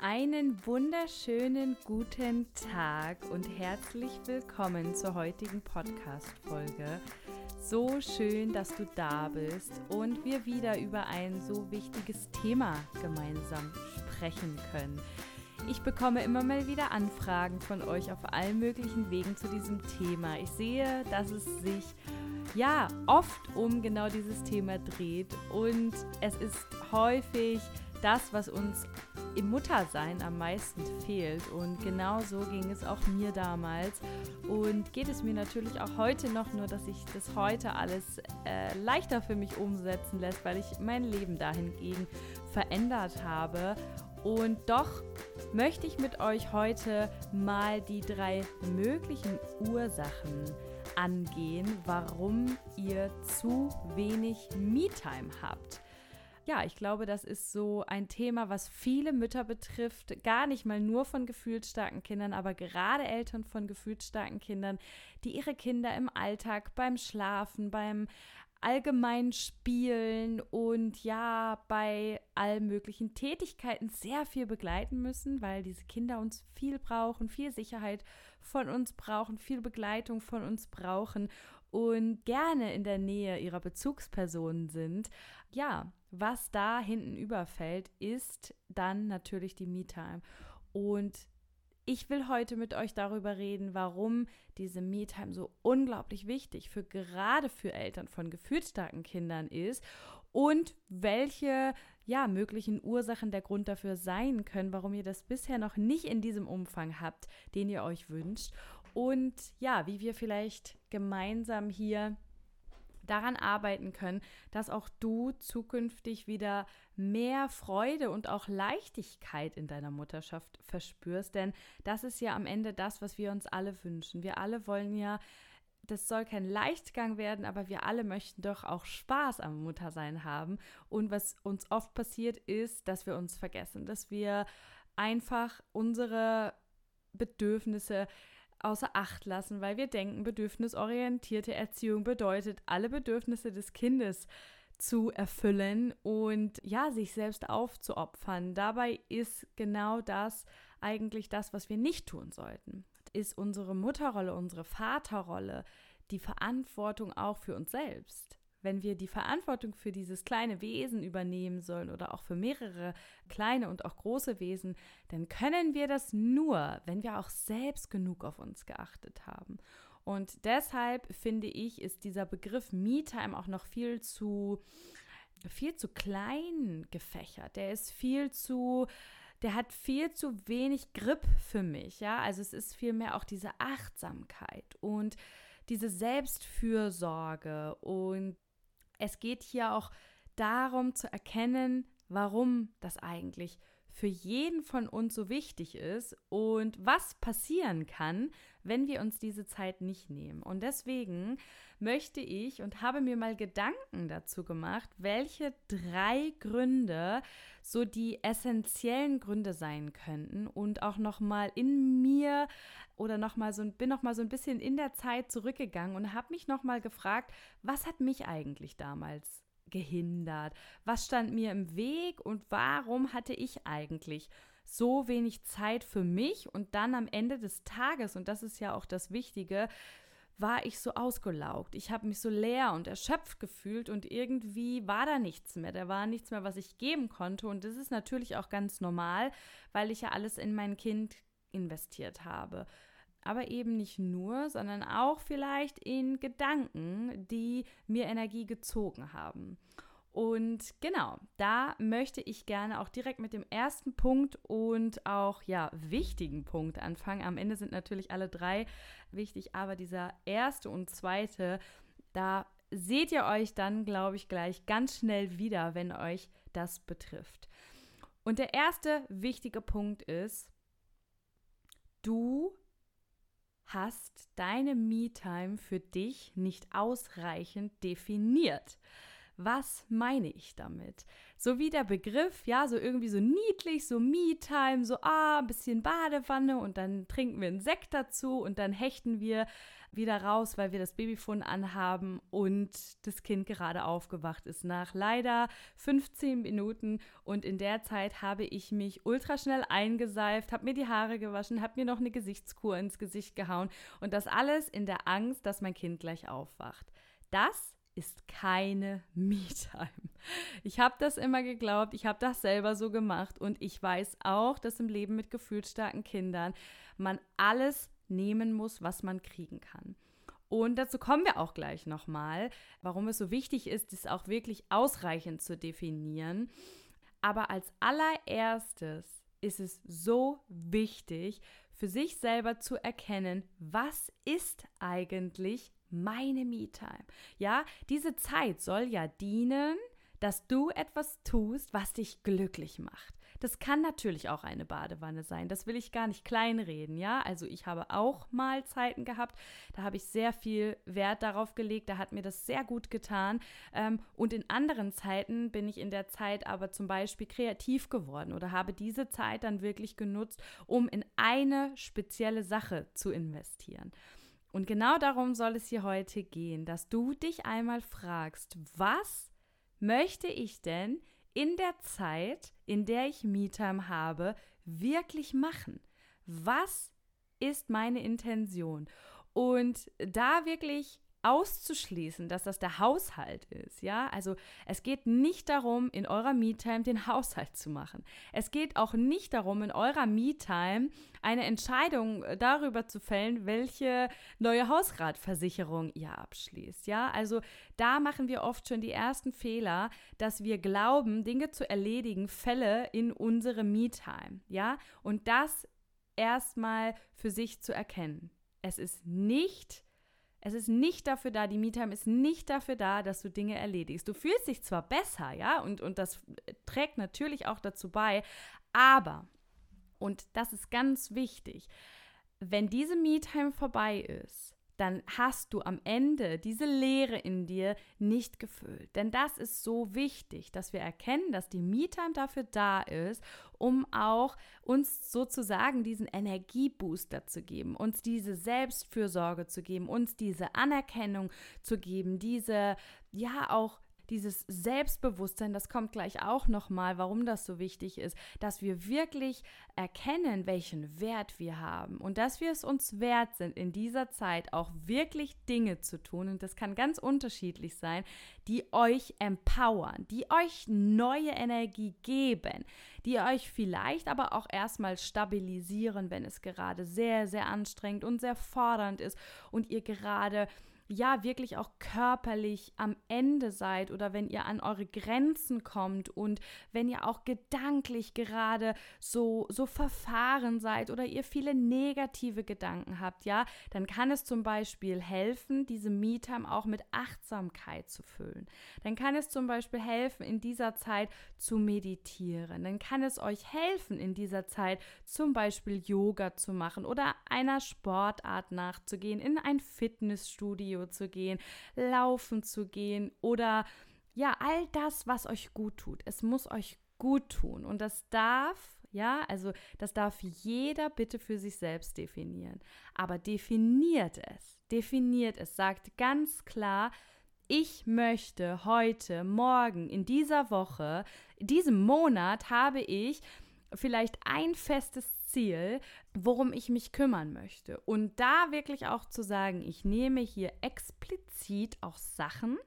Einen wunderschönen guten Tag und herzlich willkommen zur heutigen Podcast-Folge. So schön, dass du da bist und wir wieder über ein so wichtiges Thema gemeinsam sprechen können. Ich bekomme immer mal wieder Anfragen von euch auf allen möglichen Wegen zu diesem Thema. Ich sehe, dass es sich ja oft um genau dieses Thema dreht und es ist häufig das, was uns im Muttersein am meisten fehlt. Und genau so ging es auch mir damals. Und geht es mir natürlich auch heute noch, nur dass sich das heute alles äh, leichter für mich umsetzen lässt, weil ich mein Leben dahingegen verändert habe. Und doch möchte ich mit euch heute mal die drei möglichen Ursachen angehen, warum ihr zu wenig Me-Time habt ja, ich glaube, das ist so ein Thema, was viele Mütter betrifft, gar nicht mal nur von gefühlsstarken Kindern, aber gerade Eltern von gefühlsstarken Kindern, die ihre Kinder im Alltag beim Schlafen, beim allgemeinen Spielen und ja, bei allen möglichen Tätigkeiten sehr viel begleiten müssen, weil diese Kinder uns viel brauchen, viel Sicherheit von uns brauchen, viel Begleitung von uns brauchen und gerne in der Nähe ihrer Bezugspersonen sind. Ja, was da hinten überfällt, ist dann natürlich die Me-Time. Und ich will heute mit euch darüber reden, warum diese Me-Time so unglaublich wichtig für gerade für Eltern von gefühlsstarken Kindern ist und welche ja möglichen Ursachen der Grund dafür sein können, warum ihr das bisher noch nicht in diesem Umfang habt, den ihr euch wünscht und ja, wie wir vielleicht gemeinsam hier daran arbeiten können, dass auch du zukünftig wieder mehr Freude und auch Leichtigkeit in deiner Mutterschaft verspürst. Denn das ist ja am Ende das, was wir uns alle wünschen. Wir alle wollen ja, das soll kein Leichtgang werden, aber wir alle möchten doch auch Spaß am Muttersein haben. Und was uns oft passiert ist, dass wir uns vergessen, dass wir einfach unsere Bedürfnisse außer Acht lassen, weil wir denken, bedürfnisorientierte Erziehung bedeutet, alle Bedürfnisse des Kindes zu erfüllen und ja, sich selbst aufzuopfern. Dabei ist genau das eigentlich das, was wir nicht tun sollten. Ist unsere Mutterrolle, unsere Vaterrolle die Verantwortung auch für uns selbst wenn wir die Verantwortung für dieses kleine Wesen übernehmen sollen oder auch für mehrere kleine und auch große Wesen, dann können wir das nur, wenn wir auch selbst genug auf uns geachtet haben. Und deshalb finde ich, ist dieser Begriff Me-Time auch noch viel zu, viel zu klein gefächert. Der ist viel zu, der hat viel zu wenig Grip für mich. Ja, also es ist vielmehr auch diese Achtsamkeit und diese Selbstfürsorge und es geht hier auch darum zu erkennen, warum das eigentlich für jeden von uns so wichtig ist und was passieren kann, wenn wir uns diese Zeit nicht nehmen. Und deswegen möchte ich und habe mir mal Gedanken dazu gemacht, welche drei Gründe so die essentiellen Gründe sein könnten und auch noch mal in mir oder noch mal so bin noch mal so ein bisschen in der Zeit zurückgegangen und habe mich noch mal gefragt, was hat mich eigentlich damals gehindert? Was stand mir im Weg und warum hatte ich eigentlich so wenig Zeit für mich und dann am Ende des Tages, und das ist ja auch das Wichtige, war ich so ausgelaugt. Ich habe mich so leer und erschöpft gefühlt und irgendwie war da nichts mehr. Da war nichts mehr, was ich geben konnte. Und das ist natürlich auch ganz normal, weil ich ja alles in mein Kind investiert habe aber eben nicht nur, sondern auch vielleicht in Gedanken, die mir Energie gezogen haben. Und genau, da möchte ich gerne auch direkt mit dem ersten Punkt und auch ja wichtigen Punkt anfangen. Am Ende sind natürlich alle drei wichtig, aber dieser erste und zweite, da seht ihr euch dann, glaube ich, gleich ganz schnell wieder, wenn euch das betrifft. Und der erste wichtige Punkt ist, du hast deine Me-Time für dich nicht ausreichend definiert. Was meine ich damit? So wie der Begriff, ja, so irgendwie so niedlich, so Me-Time, so ah, ein bisschen Badewanne und dann trinken wir einen Sekt dazu und dann hechten wir wieder raus, weil wir das Babyfon anhaben und das Kind gerade aufgewacht ist nach leider 15 Minuten und in der Zeit habe ich mich ultra schnell eingeseift, habe mir die Haare gewaschen, habe mir noch eine Gesichtskur ins Gesicht gehauen und das alles in der Angst, dass mein Kind gleich aufwacht. Das ist keine Me-Time. Ich habe das immer geglaubt, ich habe das selber so gemacht und ich weiß auch, dass im Leben mit gefühlsstarken Kindern man alles nehmen muss, was man kriegen kann. Und dazu kommen wir auch gleich nochmal, warum es so wichtig ist, das auch wirklich ausreichend zu definieren. Aber als allererstes ist es so wichtig, für sich selber zu erkennen, was ist eigentlich meine Me-Time. Ja, diese Zeit soll ja dienen, dass du etwas tust, was dich glücklich macht. Das kann natürlich auch eine Badewanne sein. Das will ich gar nicht kleinreden, ja. Also ich habe auch mal Zeiten gehabt, da habe ich sehr viel Wert darauf gelegt, da hat mir das sehr gut getan. Ähm, und in anderen Zeiten bin ich in der Zeit aber zum Beispiel kreativ geworden oder habe diese Zeit dann wirklich genutzt, um in eine spezielle Sache zu investieren. Und genau darum soll es hier heute gehen, dass du dich einmal fragst, was möchte ich denn in der Zeit, in der ich MeTime habe, wirklich machen? Was ist meine Intention? Und da wirklich auszuschließen, dass das der Haushalt ist, ja? Also es geht nicht darum, in eurer Me-Time den Haushalt zu machen. Es geht auch nicht darum, in eurer Me-Time eine Entscheidung äh, darüber zu fällen, welche neue Hausratversicherung ihr abschließt, ja? Also da machen wir oft schon die ersten Fehler, dass wir glauben, Dinge zu erledigen, Fälle in unsere Me-Time, ja? Und das erstmal für sich zu erkennen. Es ist nicht es ist nicht dafür da, die Me-Time ist nicht dafür da, dass du Dinge erledigst. Du fühlst dich zwar besser, ja, und, und das trägt natürlich auch dazu bei, aber, und das ist ganz wichtig, wenn diese Me-Time vorbei ist, dann hast du am Ende diese Leere in dir nicht gefüllt. Denn das ist so wichtig, dass wir erkennen, dass die Me-Time dafür da ist, um auch uns sozusagen diesen Energiebooster zu geben, uns diese Selbstfürsorge zu geben, uns diese Anerkennung zu geben, diese ja auch dieses Selbstbewusstsein, das kommt gleich auch nochmal, warum das so wichtig ist, dass wir wirklich erkennen, welchen Wert wir haben und dass wir es uns wert sind, in dieser Zeit auch wirklich Dinge zu tun. Und das kann ganz unterschiedlich sein, die euch empowern, die euch neue Energie geben, die euch vielleicht aber auch erstmal stabilisieren, wenn es gerade sehr, sehr anstrengend und sehr fordernd ist und ihr gerade ja wirklich auch körperlich am Ende seid oder wenn ihr an eure Grenzen kommt und wenn ihr auch gedanklich gerade so so verfahren seid oder ihr viele negative Gedanken habt, ja, dann kann es zum Beispiel helfen, diese Me-Time auch mit Achtsamkeit zu füllen. Dann kann es zum Beispiel helfen, in dieser Zeit zu meditieren. Dann kann es euch helfen, in dieser Zeit zum Beispiel Yoga zu machen oder einer Sportart nachzugehen, in ein Fitnessstudio Cardio zu gehen, laufen zu gehen oder ja, all das, was euch gut tut. Es muss euch gut tun und das darf ja, also das darf jeder bitte für sich selbst definieren. Aber definiert es, definiert es, sagt ganz klar, ich möchte heute, morgen, in dieser Woche, diesem Monat habe ich vielleicht ein festes Ziel, worum ich mich kümmern möchte. Und da wirklich auch zu sagen, ich nehme hier explizit auch Sachen,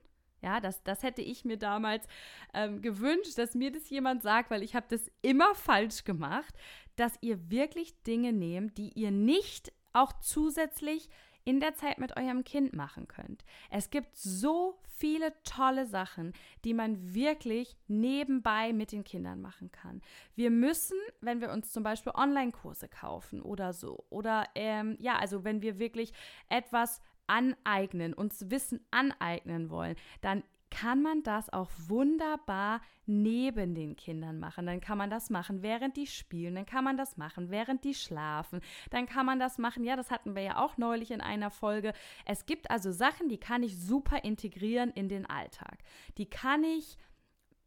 ja, das, das hätte ich mir damals ähm, gewünscht, dass mir das jemand sagt, weil ich habe das immer falsch gemacht, dass ihr wirklich Dinge nehmt, die ihr nicht auch zusätzlich in der Zeit mit eurem Kind machen könnt. Es gibt so viele tolle Sachen, die man wirklich nebenbei mit den Kindern machen kann. Wir müssen, wenn wir uns zum Beispiel Online-Kurse kaufen oder so, oder ähm, ja, also wenn wir wirklich etwas aneignen, uns Wissen aneignen wollen, dann kann man das auch wunderbar neben den Kindern machen. Dann kann man das machen, während die spielen, dann kann man das machen, während die schlafen, dann kann man das machen, ja, das hatten wir ja auch neulich in einer Folge. Es gibt also Sachen, die kann ich super integrieren in den Alltag. Die kann ich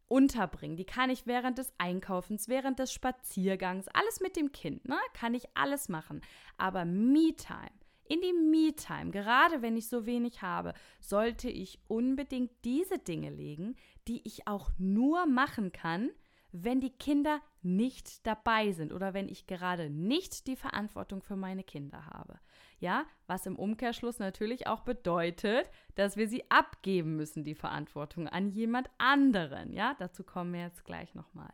unterbringen. Die kann ich während des Einkaufens, während des Spaziergangs, alles mit dem Kind, ne? Kann ich alles machen. Aber Me-Time, in die Me-Time, gerade wenn ich so wenig habe, sollte ich unbedingt diese Dinge legen, die ich auch nur machen kann, wenn die Kinder nicht dabei sind oder wenn ich gerade nicht die Verantwortung für meine Kinder habe. Ja, was im Umkehrschluss natürlich auch bedeutet, dass wir sie abgeben müssen, die Verantwortung an jemand anderen. Ja, dazu kommen wir jetzt gleich nochmal.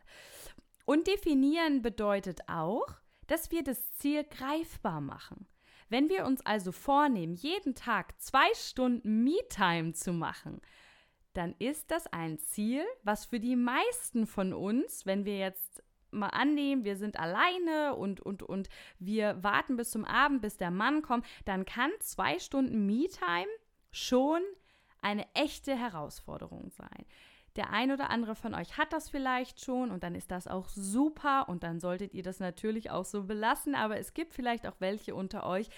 Und definieren bedeutet auch, dass wir das Ziel greifbar machen. Wenn wir uns also vornehmen, jeden Tag zwei Stunden Me-Time zu machen, dann ist das ein Ziel, was für die meisten von uns, wenn wir jetzt mal annehmen, wir sind alleine und, und, und wir warten bis zum Abend, bis der Mann kommt, dann kann zwei Stunden Me-Time schon eine echte Herausforderung sein. Der ein oder andere von euch hat das vielleicht schon und dann ist das auch super und dann solltet ihr das natürlich auch so belassen, aber es gibt vielleicht auch welche unter euch,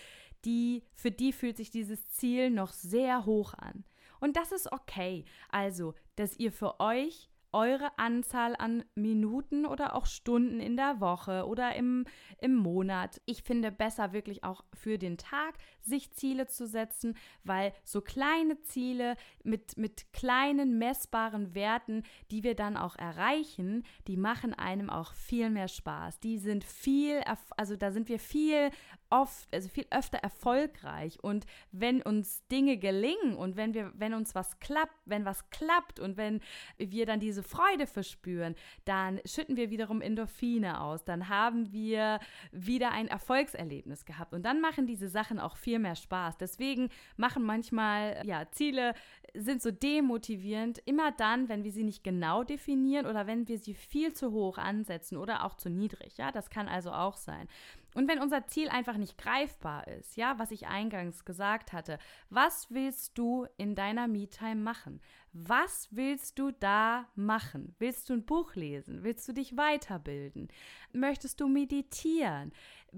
die für die fühlt sich dieses Ziel noch sehr hoch an. Und das ist okay. Also, dass ihr für euch eure Anzahl an Minuten oder auch Stunden in der Woche oder im, im Monat. Ich finde besser wirklich auch für den Tag sich Ziele zu setzen, weil so kleine Ziele mit, mit kleinen messbaren Werten, die wir dann auch erreichen, die machen einem auch viel mehr Spaß. Die sind viel, also da sind wir viel oft, also viel öfter erfolgreich. Und wenn uns Dinge gelingen und wenn wir, wenn uns was klappt, wenn was klappt und wenn wir dann diese Freude verspüren, dann schütten wir wiederum Endorphine aus. Dann haben wir wieder ein Erfolgserlebnis gehabt. Und dann machen diese Sachen auch viel mehr Spaß. Deswegen machen manchmal, ja, Ziele sind so demotivierend, immer dann, wenn wir sie nicht genau definieren oder wenn wir sie viel zu hoch ansetzen oder auch zu niedrig. Ja, das kann also auch sein. Und wenn unser Ziel einfach nicht greifbar ist, ja, was ich eingangs gesagt hatte, was willst du in deiner Me-Time machen? Was willst du da machen? Willst du ein Buch lesen? Willst du dich weiterbilden? Möchtest du meditieren?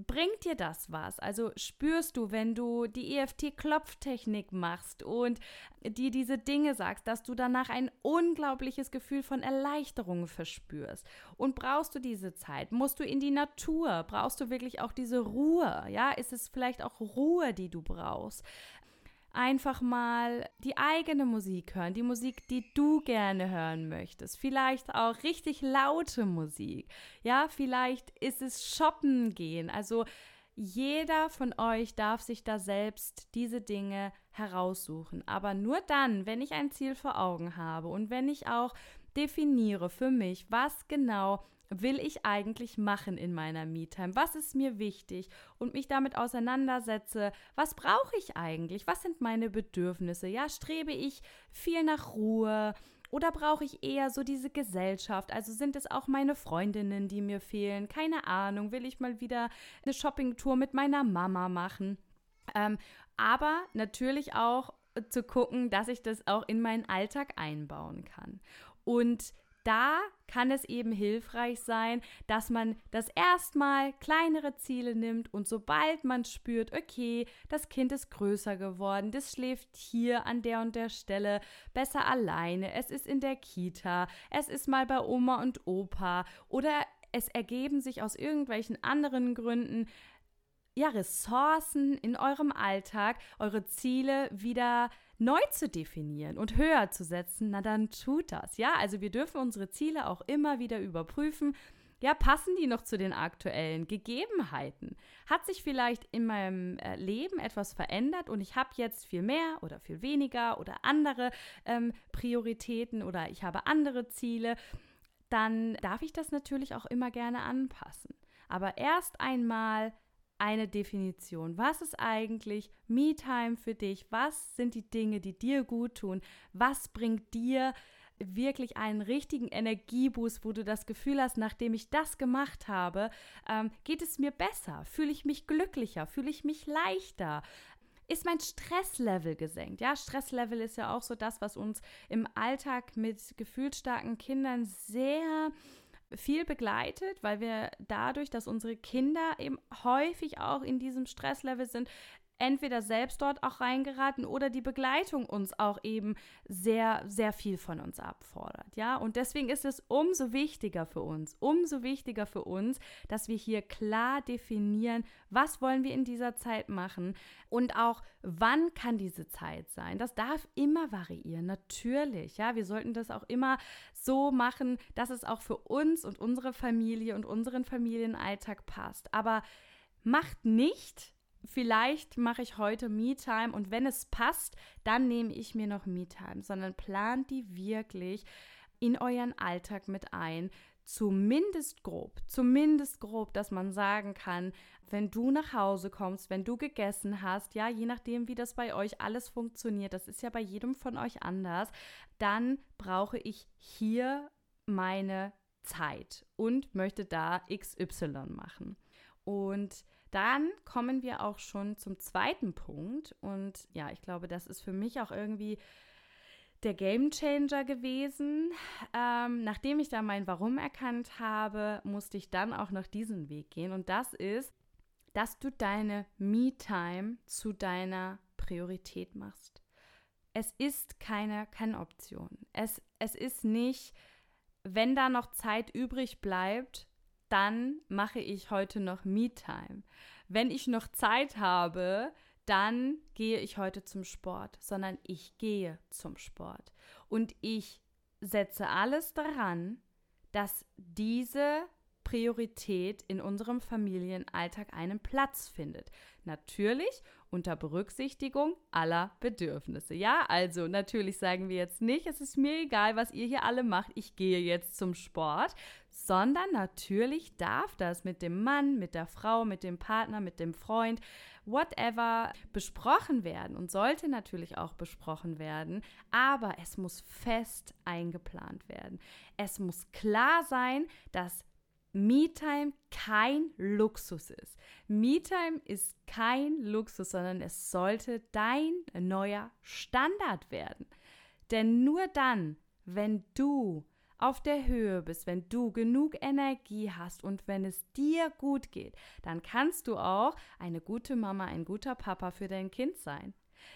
bringt dir das was? Also spürst du, wenn du die EFT-Klopftechnik machst und dir diese Dinge sagst, dass du danach ein unglaubliches Gefühl von Erleichterung verspürst? Und brauchst du diese Zeit? Musst du in die Natur? Brauchst du wirklich auch diese Ruhe? Ja, ist es vielleicht auch Ruhe, die du brauchst? Einfach mal die eigene Musik hören, die Musik, die du gerne hören möchtest. Vielleicht auch richtig laute Musik. Ja, vielleicht ist es shoppen gehen. Also jeder von euch darf sich da selbst diese Dinge heraussuchen. Aber nur dann, wenn ich ein Ziel vor Augen habe und wenn ich auch definiere für mich, was genau will ich eigentlich machen in meiner Me-Time? Was ist mir wichtig? Und mich damit auseinandersetze, was brauche ich eigentlich? Was sind meine Bedürfnisse? Ja, strebe ich viel nach Ruhe? Oder brauche ich eher so diese Gesellschaft? Also sind es auch meine Freundinnen, die mir fehlen? Keine Ahnung, will ich mal wieder eine Shoppingtour mit meiner Mama machen? Ähm, aber natürlich auch zu gucken, dass ich das auch in meinen Alltag einbauen kann. Und da kann es eben hilfreich sein, dass man das erstmal kleinere Ziele nimmt und sobald man spürt, okay, das Kind ist größer geworden, das schläft hier an der und der Stelle besser alleine, es ist in der Kita, es ist mal bei Oma und Opa oder es ergeben sich aus irgendwelchen anderen Gründen ja, Ressourcen in eurem Alltag, eure Ziele wieder neu zu definieren und höher zu setzen, na dann tut das. Ja, also wir dürfen unsere Ziele auch immer wieder überprüfen. Ja, passen die noch zu den aktuellen Gegebenheiten? Hat sich vielleicht in meinem äh, Leben etwas verändert und ich habe jetzt viel mehr oder viel weniger oder andere ähm, Prioritäten oder ich habe andere Ziele? Dann darf ich das natürlich auch immer gerne anpassen. Aber erst einmal eine Definition. Was ist eigentlich Me-Time für dich? Was sind die Dinge, die dir gut tun? Was bringt dir wirklich einen richtigen Energieboost, wo du das Gefühl hast, nachdem ich das gemacht habe, ähm, geht es mir besser, fühle ich mich glücklicher, fühle ich mich leichter, ist mein Stresslevel gesenkt. Ja, Stresslevel ist ja auch so das, was uns im Alltag mit gefühlsstarken Kindern sehr viel begleitet, weil wir dadurch, dass unsere Kinder eben häufig auch in diesem Stresslevel sind, entweder selbst dort auch reingeraten oder die Begleitung uns auch eben sehr, sehr viel von uns abfordert. Ja, und deswegen ist es umso wichtiger für uns, umso wichtiger für uns, dass wir hier klar definieren, was wollen wir in dieser Zeit machen und auch wann kann diese Zeit sein. Das darf immer variieren, natürlich. Ja, wir sollten das auch immer so machen, dass es auch für uns und unsere Familie und unseren Familienalltag passt. Aber macht nicht vielleicht mache ich heute Me-Time und wenn es passt, dann nehme ich mir noch Me-Time, sondern plant die wirklich in euren Alltag mit ein. Zumindest grob, zumindest grob, dass man sagen kann, wenn du nach Hause kommst, wenn du gegessen hast, ja, je nachdem, wie das bei euch alles funktioniert, das ist ja bei jedem von euch anders, dann brauche ich hier meine Zeit und möchte da XY machen. Und dann kommen wir auch schon zum zweiten Punkt. Und ja, ich glaube, das ist für mich auch irgendwie der Game Changer gewesen. Ähm, nachdem ich da mein Warum erkannt habe, musste ich dann auch noch diesen Weg gehen. Und das ist, dass du deine Me-Time zu deiner Priorität machst. Es ist keine, keine Option. Es, es ist nicht, wenn da noch Zeit übrig bleibt, dann mache ich heute noch Me-Time. Wenn ich noch Zeit habe, dann gehe ich heute zum Sport, sondern ich gehe zum Sport. Und ich setze alles daran, dass diese Priorität in unserem Familienalltag einen Platz findet. Natürlich unter Berücksichtigung aller Bedürfnisse. Ja, also natürlich sagen wir jetzt nicht, es ist mir egal, was ihr hier alle macht, ich gehe jetzt zum Sport, sondern natürlich darf das mit dem Mann, mit der Frau, mit dem Partner, mit dem Freund, whatever besprochen werden und sollte natürlich auch besprochen werden, aber es muss fest eingeplant werden. Es muss klar sein, dass MeTime kein Luxus ist. MeTime ist kein Luxus, sondern es sollte dein neuer Standard werden. Denn nur dann, wenn du auf der Höhe bist, wenn du genug Energie hast und wenn es dir gut geht, dann kannst du auch eine gute Mama, ein guter Papa für dein Kind sein.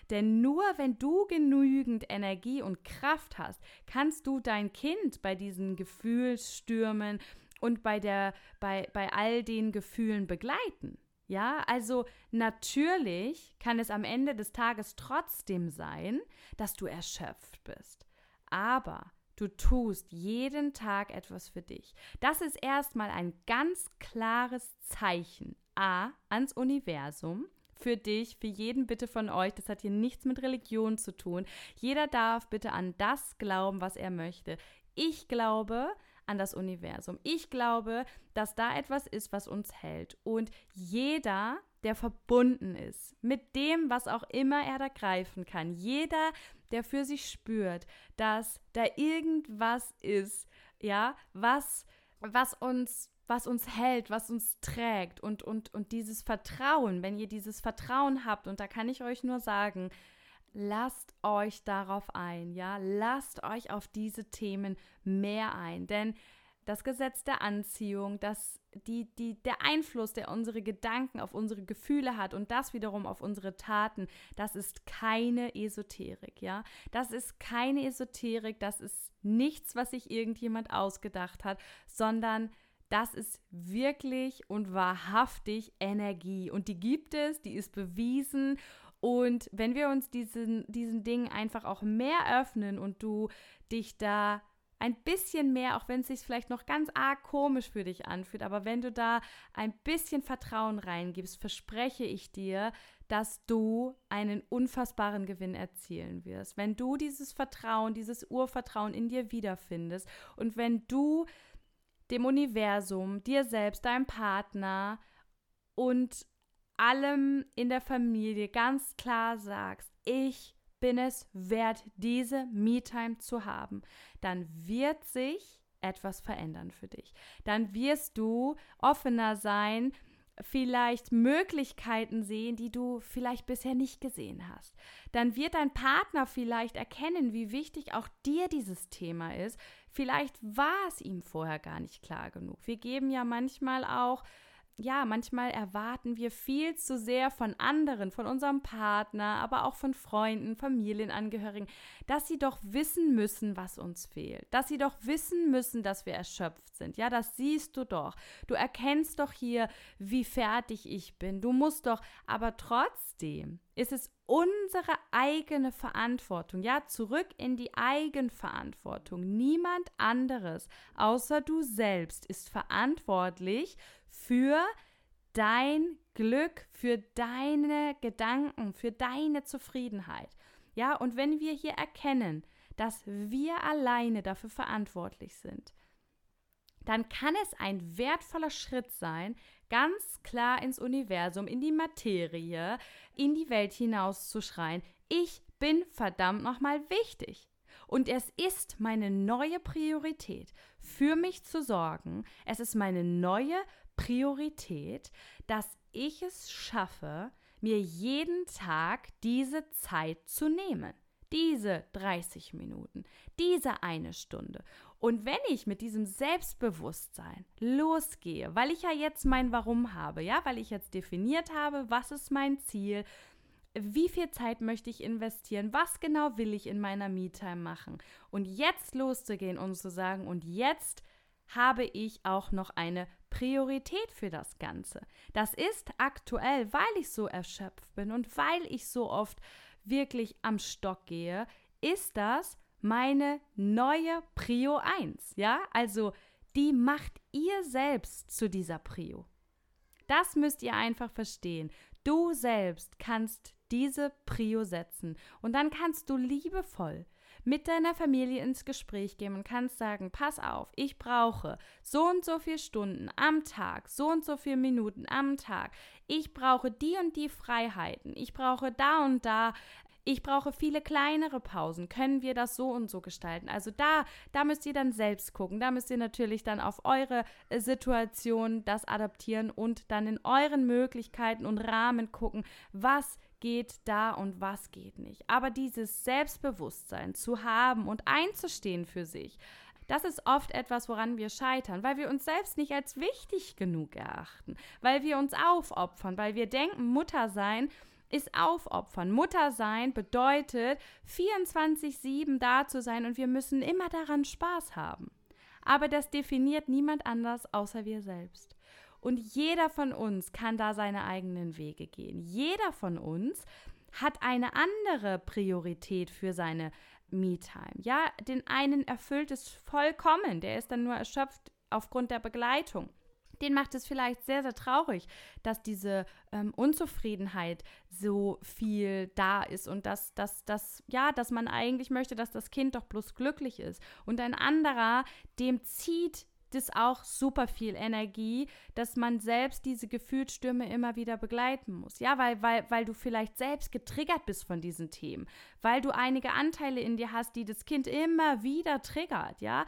Denn nur wenn du genügend Energie und Kraft hast, kannst du dein Kind bei diesen Gefühlsstürmen und bei der bei bei all den Gefühlen begleiten. Ja, also natürlich kann es am Ende des Tages trotzdem sein, dass du erschöpft bist. Aber du tust jeden Tag etwas für dich. Das ist erstmal ein ganz klares Zeichen A ans Universum für dich, für jeden bitte von euch. Das hat hier nichts mit Religion zu tun. Jeder darf bitte an das glauben, was er möchte. Ich glaube, an das Universum. Ich glaube, dass da etwas ist, was uns hält. Und jeder, der verbunden ist mit dem, was auch immer er da greifen kann, jeder, der für sich spürt, dass da irgendwas ist, ja, was, was uns was uns hält, was uns trägt und, und, und dieses Vertrauen, wenn ihr dieses Vertrauen habt, und da kann ich euch nur sagen, lasst euch darauf ein, ja, lasst euch auf diese Themen mehr ein, denn das Gesetz der Anziehung, das, die, die, der Einfluss, der unsere Gedanken auf unsere Gefühle hat und das wiederum auf unsere Taten, das ist keine Esoterik, ja. Das ist keine Esoterik, das ist nichts, was sich irgendjemand ausgedacht hat, sondern das ist wirklich und wahrhaftig Energie. Und die gibt es, die ist bewiesen und wenn wir uns diesen, diesen Dingen einfach auch mehr öffnen und du dich da ein bisschen mehr, auch wenn es sich vielleicht noch ganz arg komisch für dich anfühlt, aber wenn du da ein bisschen Vertrauen reingibst, verspreche ich dir, dass du einen unfassbaren Gewinn erzielen wirst. Wenn du dieses Vertrauen, dieses Urvertrauen in dir wiederfindest und wenn du dem Universum, dir selbst, deinem Partner und allem in der Familie ganz klar sagst, ich bin es wert, diese Me-Time zu haben, dann wird sich etwas verändern für dich. Dann wirst du offener sein vielleicht Möglichkeiten sehen, die du vielleicht bisher nicht gesehen hast. Dann wird dein Partner vielleicht erkennen, wie wichtig auch dir dieses Thema ist. Vielleicht war es ihm vorher gar nicht klar genug. Wir geben ja manchmal auch ja, manchmal erwarten wir viel zu sehr von anderen, von unserem Partner, aber auch von Freunden, Familienangehörigen, dass sie doch wissen müssen, was uns fehlt, dass sie doch wissen müssen, dass wir erschöpft sind. Ja, das siehst du doch. Du erkennst doch hier, wie fertig ich bin. Du musst doch, aber trotzdem ist es unsere eigene Verantwortung, ja, zurück in die Eigenverantwortung. Niemand anderes außer du selbst ist verantwortlich für dein Glück, für deine Gedanken, für deine Zufriedenheit. Ja, und wenn wir hier erkennen, dass wir alleine dafür verantwortlich sind, dann kann es ein wertvoller Schritt sein, ganz klar ins Universum, in die Materie, in die Welt hinaus zu schreien, ich bin verdammt nochmal wichtig. Und es ist meine neue Priorität, für mich zu sorgen. Es ist meine neue Priorität, dass ich es schaffe, mir jeden Tag diese Zeit zu nehmen. Diese 30 Minuten, diese eine Stunde. Und wenn ich mit diesem Selbstbewusstsein losgehe, weil ich ja jetzt mein Warum habe, ja, weil ich jetzt definiert habe, was ist mein Ziel, wie viel Zeit möchte ich investieren, was genau will ich in meiner Me-Time machen und jetzt loszugehen und zu sagen, und jetzt habe ich auch noch eine Priorität für das Ganze. Das ist aktuell, weil ich so erschöpft bin und weil ich so oft wirklich am Stock gehe, ist das meine neue Prio 1. Ja, also die macht ihr selbst zu dieser Prio. Das müsst ihr einfach verstehen. Du selbst kannst diese Prio setzen und dann kannst du liebevoll mit deiner Familie ins Gespräch gehen und kannst sagen, pass auf, ich brauche so und so viele Stunden am Tag, so und so viele Minuten am Tag. Ich brauche die und die Freiheiten. Ich brauche da und da ich brauche viele kleinere Pausen. Können wir das so und so gestalten? Also da, da müsst ihr dann selbst gucken. Da müsst ihr natürlich dann auf eure äh, Situation das adaptieren und dann in euren Möglichkeiten und Rahmen gucken, was geht da und was geht nicht. Aber dieses Selbstbewusstsein zu haben und einzustehen für sich, das ist oft etwas, woran wir scheitern, weil wir uns selbst nicht als wichtig genug erachten, weil wir uns aufopfern, weil wir denken, Mutter sein ist aufopfern. Mutter sein bedeutet 24/7 da zu sein und wir müssen immer daran Spaß haben. Aber das definiert niemand anders außer wir selbst. Und jeder von uns kann da seine eigenen Wege gehen. Jeder von uns hat eine andere Priorität für seine Me-Time. Ja, den einen erfüllt es vollkommen, der ist dann nur erschöpft aufgrund der Begleitung den macht es vielleicht sehr, sehr traurig, dass diese ähm, Unzufriedenheit so viel da ist und dass, dass, dass, ja, dass man eigentlich möchte, dass das Kind doch bloß glücklich ist. Und ein anderer, dem zieht das auch super viel Energie, dass man selbst diese Gefühlsstürme immer wieder begleiten muss. Ja, weil, weil, weil du vielleicht selbst getriggert bist von diesen Themen, weil du einige Anteile in dir hast, die das Kind immer wieder triggert, ja.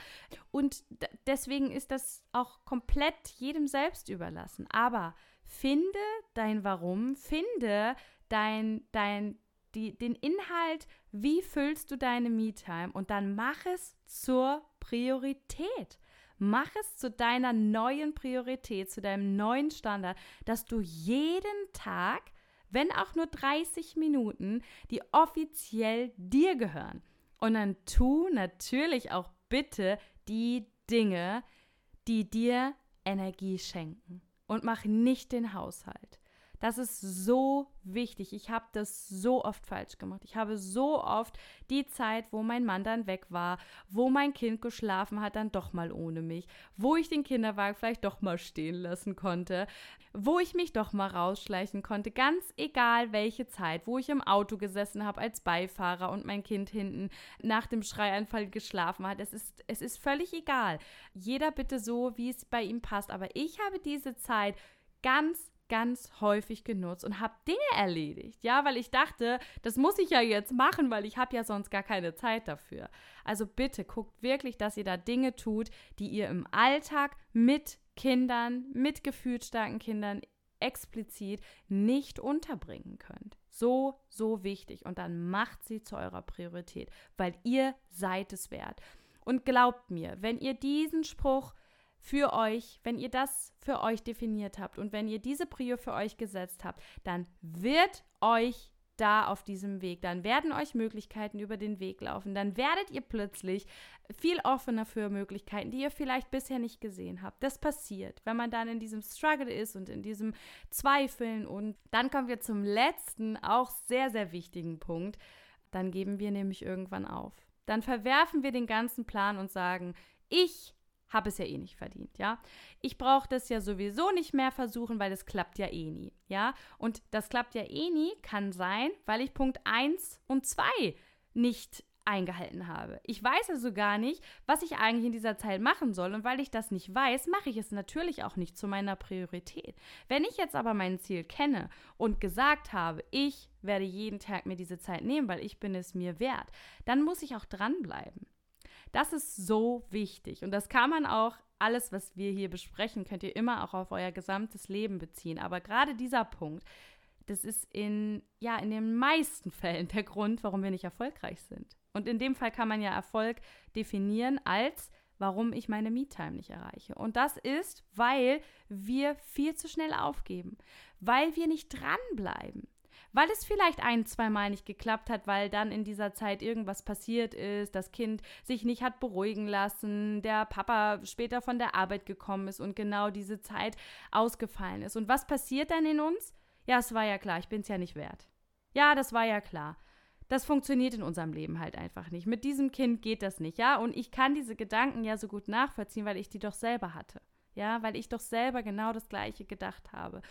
Und deswegen ist das auch komplett jedem selbst überlassen. Aber finde dein Warum, finde dein, dein, die, den Inhalt, wie füllst du deine Me-Time und dann mach es zur Priorität. Mach es zu deiner neuen Priorität, zu deinem neuen Standard, dass du jeden Tag, wenn auch nur 30 Minuten, die offiziell dir gehören. Und dann tu natürlich auch bitte die Dinge, die dir Energie schenken. Und mach nicht den Haushalt. Das ist so wichtig. Ich habe das so oft falsch gemacht. Ich habe so oft die Zeit, wo mein Mann dann weg war, wo mein Kind geschlafen hat, dann doch mal ohne mich, wo ich den Kinderwagen vielleicht doch mal stehen lassen konnte, wo ich mich doch mal rausschleichen konnte, ganz egal welche Zeit, wo ich im Auto gesessen habe als Beifahrer und mein Kind hinten nach dem Schreianfall geschlafen hat. Es ist, es ist völlig egal. Jeder bitte so, wie es bei ihm passt. Aber ich habe diese Zeit ganz ganz häufig genutzt und habe Dinge erledigt. Ja, weil ich dachte, das muss ich ja jetzt machen, weil ich habe ja sonst gar keine Zeit dafür. Also bitte guckt wirklich, dass ihr da Dinge tut, die ihr im Alltag mit Kindern, mit gefühlsstarken Kindern explizit nicht unterbringen könnt. So, so wichtig. Und dann macht sie zu eurer Priorität, weil ihr seid es wert. Und glaubt mir, wenn ihr diesen Spruch für euch, wenn ihr das für euch definiert habt und wenn ihr diese Prio für euch gesetzt habt, dann wird euch da auf diesem Weg. Dann werden euch Möglichkeiten über den Weg laufen. Dann werdet ihr plötzlich viel offener für Möglichkeiten, die ihr vielleicht bisher nicht gesehen habt. Das passiert, wenn man dann in diesem Struggle ist und in diesem Zweifeln. Und dann kommen wir zum letzten, auch sehr, sehr wichtigen Punkt. Dann geben wir nämlich irgendwann auf. Dann verwerfen wir den ganzen Plan und sagen, ich habe es ja eh nicht verdient, ja. Ich brauche das ja sowieso nicht mehr versuchen, weil es klappt ja eh nie, ja. Und das klappt ja eh nie kann sein, weil ich Punkt 1 und 2 nicht eingehalten habe. Ich weiß also gar nicht, was ich eigentlich in dieser Zeit machen soll. Und weil ich das nicht weiß, mache ich es natürlich auch nicht zu meiner Priorität. Wenn ich jetzt aber mein Ziel kenne und gesagt habe, ich werde jeden Tag mir diese Zeit nehmen, weil ich bin es mir wert, dann muss ich auch dranbleiben. Das ist so wichtig und das kann man auch alles, was wir hier besprechen, könnt ihr immer auch auf euer gesamtes Leben beziehen. Aber gerade dieser Punkt, das ist in, ja, in den meisten Fällen der Grund, warum wir nicht erfolgreich sind. Und in dem Fall kann man ja Erfolg definieren als, warum ich meine Me-Time nicht erreiche. Und das ist, weil wir viel zu schnell aufgeben, weil wir nicht dranbleiben weil es vielleicht ein, zwei Mal nicht geklappt hat, weil dann in dieser Zeit irgendwas passiert ist, das Kind sich nicht hat beruhigen lassen, der Papa später von der Arbeit gekommen ist und genau diese Zeit ausgefallen ist. Und was passiert dann in uns? Ja, es war ja klar, ich bin es ja nicht wert. Ja, das war ja klar. Das funktioniert in unserem Leben halt einfach nicht. Mit diesem Kind geht das nicht, ja? Und ich kann diese Gedanken ja so gut nachvollziehen, weil ich die doch selber hatte. Ja, weil ich doch selber genau das Gleiche gedacht habe.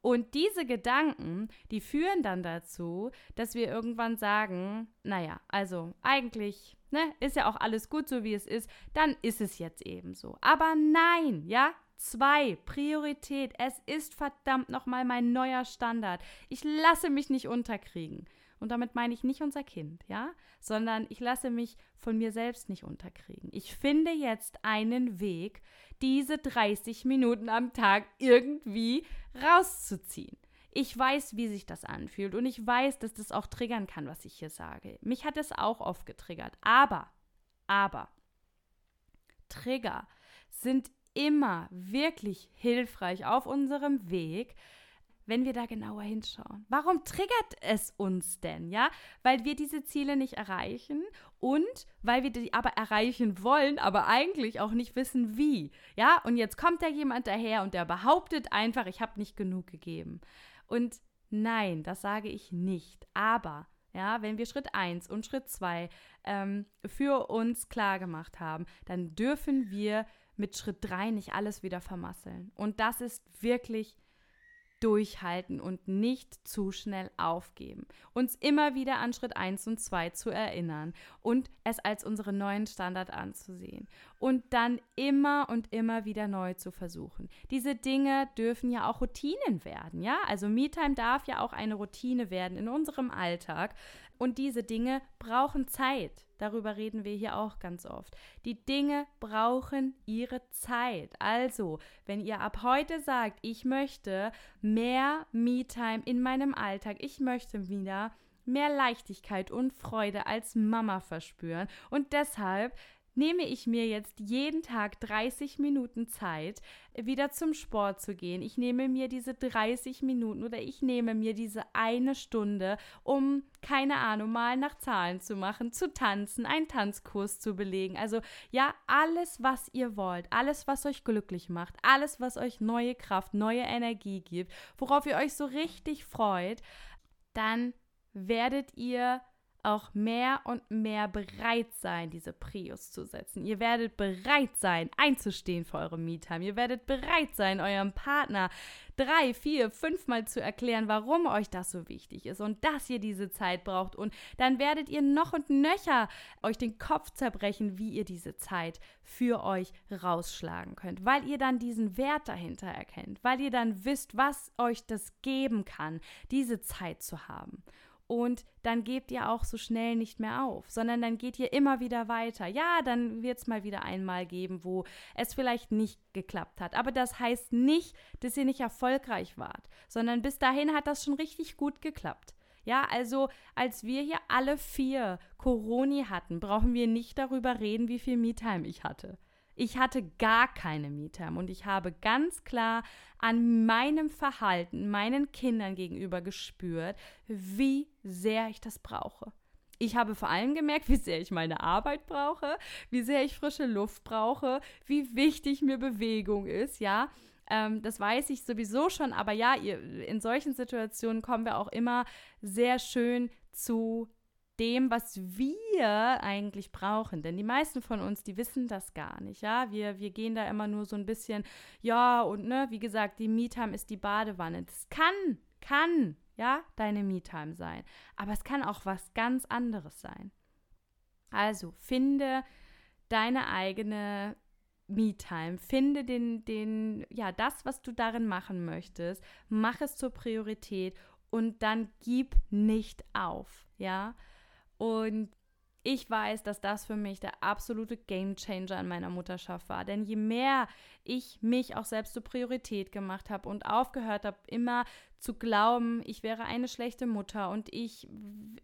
Und diese Gedanken, die führen dann dazu, dass wir irgendwann sagen, naja, also eigentlich ne, ist ja auch alles gut so, wie es ist, dann ist es jetzt eben so. Aber nein, ja, Zwei, Priorität. Es ist verdammt nochmal mein neuer Standard. Ich lasse mich nicht unterkriegen. Und damit meine ich nicht unser Kind, ja, sondern ich lasse mich von mir selbst nicht unterkriegen. Ich finde jetzt einen Weg, diese 30 Minuten am Tag irgendwie rauszuziehen. Ich weiß, wie sich das anfühlt und ich weiß, dass das auch triggern kann, was ich hier sage. Mich hat es auch oft getriggert. Aber, aber, Trigger sind immer wirklich hilfreich auf unserem Weg, wenn wir da genauer hinschauen. Warum triggert es uns denn, ja? Weil wir diese Ziele nicht erreichen und weil wir die aber erreichen wollen, aber eigentlich auch nicht wissen, wie. Ja, und jetzt kommt da jemand daher und der behauptet einfach, ich habe nicht genug gegeben. Und nein, das sage ich nicht. Aber ja, wenn wir Schritt 1 und Schritt 2 ähm, für uns klar gemacht haben, dann dürfen wir mit Schritt 3 nicht alles wieder vermasseln. Und das ist wirklich durchhalten und nicht zu schnell aufgeben. Uns immer wieder an Schritt 1 und 2 zu erinnern und es als unseren neuen Standard anzusehen und dann immer und immer wieder neu zu versuchen. Diese Dinge dürfen ja auch Routinen werden, ja? Also MeTime darf ja auch eine Routine werden in unserem Alltag und diese Dinge brauchen Zeit. Darüber reden wir hier auch ganz oft. Die Dinge brauchen ihre Zeit. Also, wenn ihr ab heute sagt, ich möchte mehr Me-Time in meinem Alltag, ich möchte wieder mehr Leichtigkeit und Freude als Mama verspüren und deshalb nehme ich mir jetzt jeden Tag 30 Minuten Zeit, wieder zum Sport zu gehen. Ich nehme mir diese 30 Minuten oder ich nehme mir diese eine Stunde, um, keine Ahnung, mal nach Zahlen zu machen, zu tanzen, einen Tanzkurs zu belegen. Also ja, alles, was ihr wollt, alles, was euch glücklich macht, alles, was euch neue Kraft, neue Energie gibt, worauf ihr euch so richtig freut, dann werdet ihr auch mehr und mehr bereit sein, diese Prius zu setzen. Ihr werdet bereit sein, einzustehen für eure Me-Time. Ihr werdet bereit sein, eurem Partner drei, vier, fünfmal zu erklären, warum euch das so wichtig ist und dass ihr diese Zeit braucht. Und dann werdet ihr noch und nöcher euch den Kopf zerbrechen, wie ihr diese Zeit für euch rausschlagen könnt, weil ihr dann diesen Wert dahinter erkennt, weil ihr dann wisst, was euch das geben kann, diese Zeit zu haben. Und dann gebt ihr auch so schnell nicht mehr auf, sondern dann geht ihr immer wieder weiter. Ja, dann wird es mal wieder einmal geben, wo es vielleicht nicht geklappt hat. Aber das heißt nicht, dass ihr nicht erfolgreich wart, sondern bis dahin hat das schon richtig gut geklappt. Ja, also als wir hier alle vier Coroni hatten, brauchen wir nicht darüber reden, wie viel Me-Time ich hatte. Ich hatte gar keine Me-Time und ich habe ganz klar an meinem Verhalten meinen Kindern gegenüber gespürt, wie sehr ich das brauche. Ich habe vor allem gemerkt, wie sehr ich meine Arbeit brauche, wie sehr ich frische Luft brauche, wie wichtig mir Bewegung ist, ja. Ähm, das weiß ich sowieso schon, aber ja, ihr, in solchen Situationen kommen wir auch immer sehr schön zu dem, was wir eigentlich brauchen. Denn die meisten von uns, die wissen das gar nicht. Ja, wir, wir gehen da immer nur so ein bisschen, ja, und ne, wie gesagt, die Me-Time ist die Badewanne. Das kann, kann, ja, deine Me-Time sein. Aber es kann auch was ganz anderes sein. Also finde deine eigene Me-Time. Finde den, den, ja, das, was du darin machen möchtest. Mach es zur Priorität und dann gib nicht auf, ja. Und ich weiß, dass das für mich der absolute Gamechanger in meiner Mutterschaft war. Denn je mehr ich mich auch selbst zur Priorität gemacht habe und aufgehört habe, immer zu glauben, ich wäre eine schlechte Mutter und ich,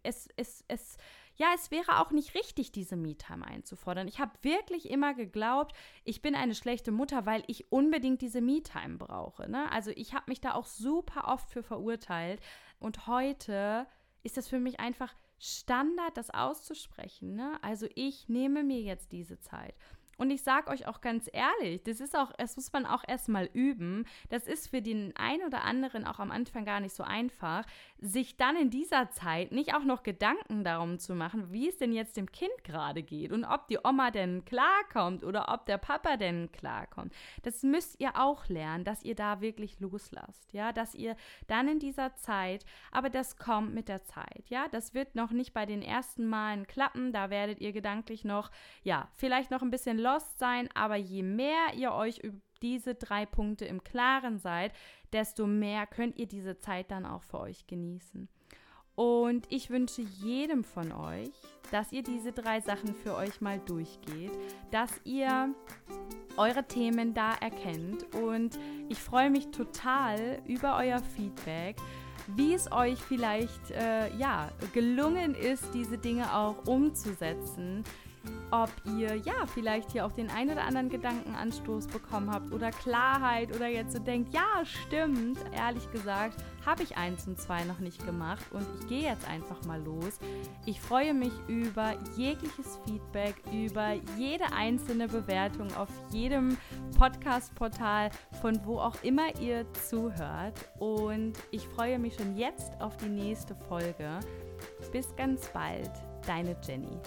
es, es, es, ja, es wäre auch nicht richtig, diese Me-Time einzufordern. Ich habe wirklich immer geglaubt, ich bin eine schlechte Mutter, weil ich unbedingt diese Me-Time brauche. Ne? Also ich habe mich da auch super oft für verurteilt. Und heute ist das für mich einfach Standard, das auszusprechen. Ne? Also ich nehme mir jetzt diese Zeit. Und ich sage euch auch ganz ehrlich, das ist auch, das muss man auch erstmal üben. Das ist für den einen oder anderen auch am Anfang gar nicht so einfach, sich dann in dieser Zeit nicht auch noch Gedanken darum zu machen, wie es denn jetzt dem Kind gerade geht und ob die Oma denn klarkommt oder ob der Papa denn klarkommt. Das müsst ihr auch lernen, dass ihr da wirklich loslasst, ja, dass ihr dann in dieser Zeit, aber das kommt mit der Zeit, ja, das wird noch nicht bei den ersten Malen klappen, da werdet ihr gedanklich noch, ja, vielleicht noch ein bisschen lost sein, aber je mehr ihr euch über diese drei Punkte im Klaren seid, desto mehr könnt ihr diese Zeit dann auch für euch genießen. Und ich wünsche jedem von euch, dass ihr diese drei Sachen für euch mal durchgeht, dass ihr eure Themen da erkennt. Und ich freue mich total über euer Feedback, wie es euch vielleicht äh, ja, gelungen ist, diese Dinge auch umzusetzen ob ihr ja vielleicht hier auch den ein oder anderen Gedankenanstoß bekommen habt oder Klarheit oder jetzt so denkt, ja, stimmt, ehrlich gesagt, habe ich eins und zwei noch nicht gemacht und ich gehe jetzt einfach mal los. Ich freue mich über jegliches Feedback, über jede einzelne Bewertung auf jedem Podcast-Portal, von wo auch immer ihr zuhört und ich freue mich schon jetzt auf die nächste Folge. Bis ganz bald, deine Jenny.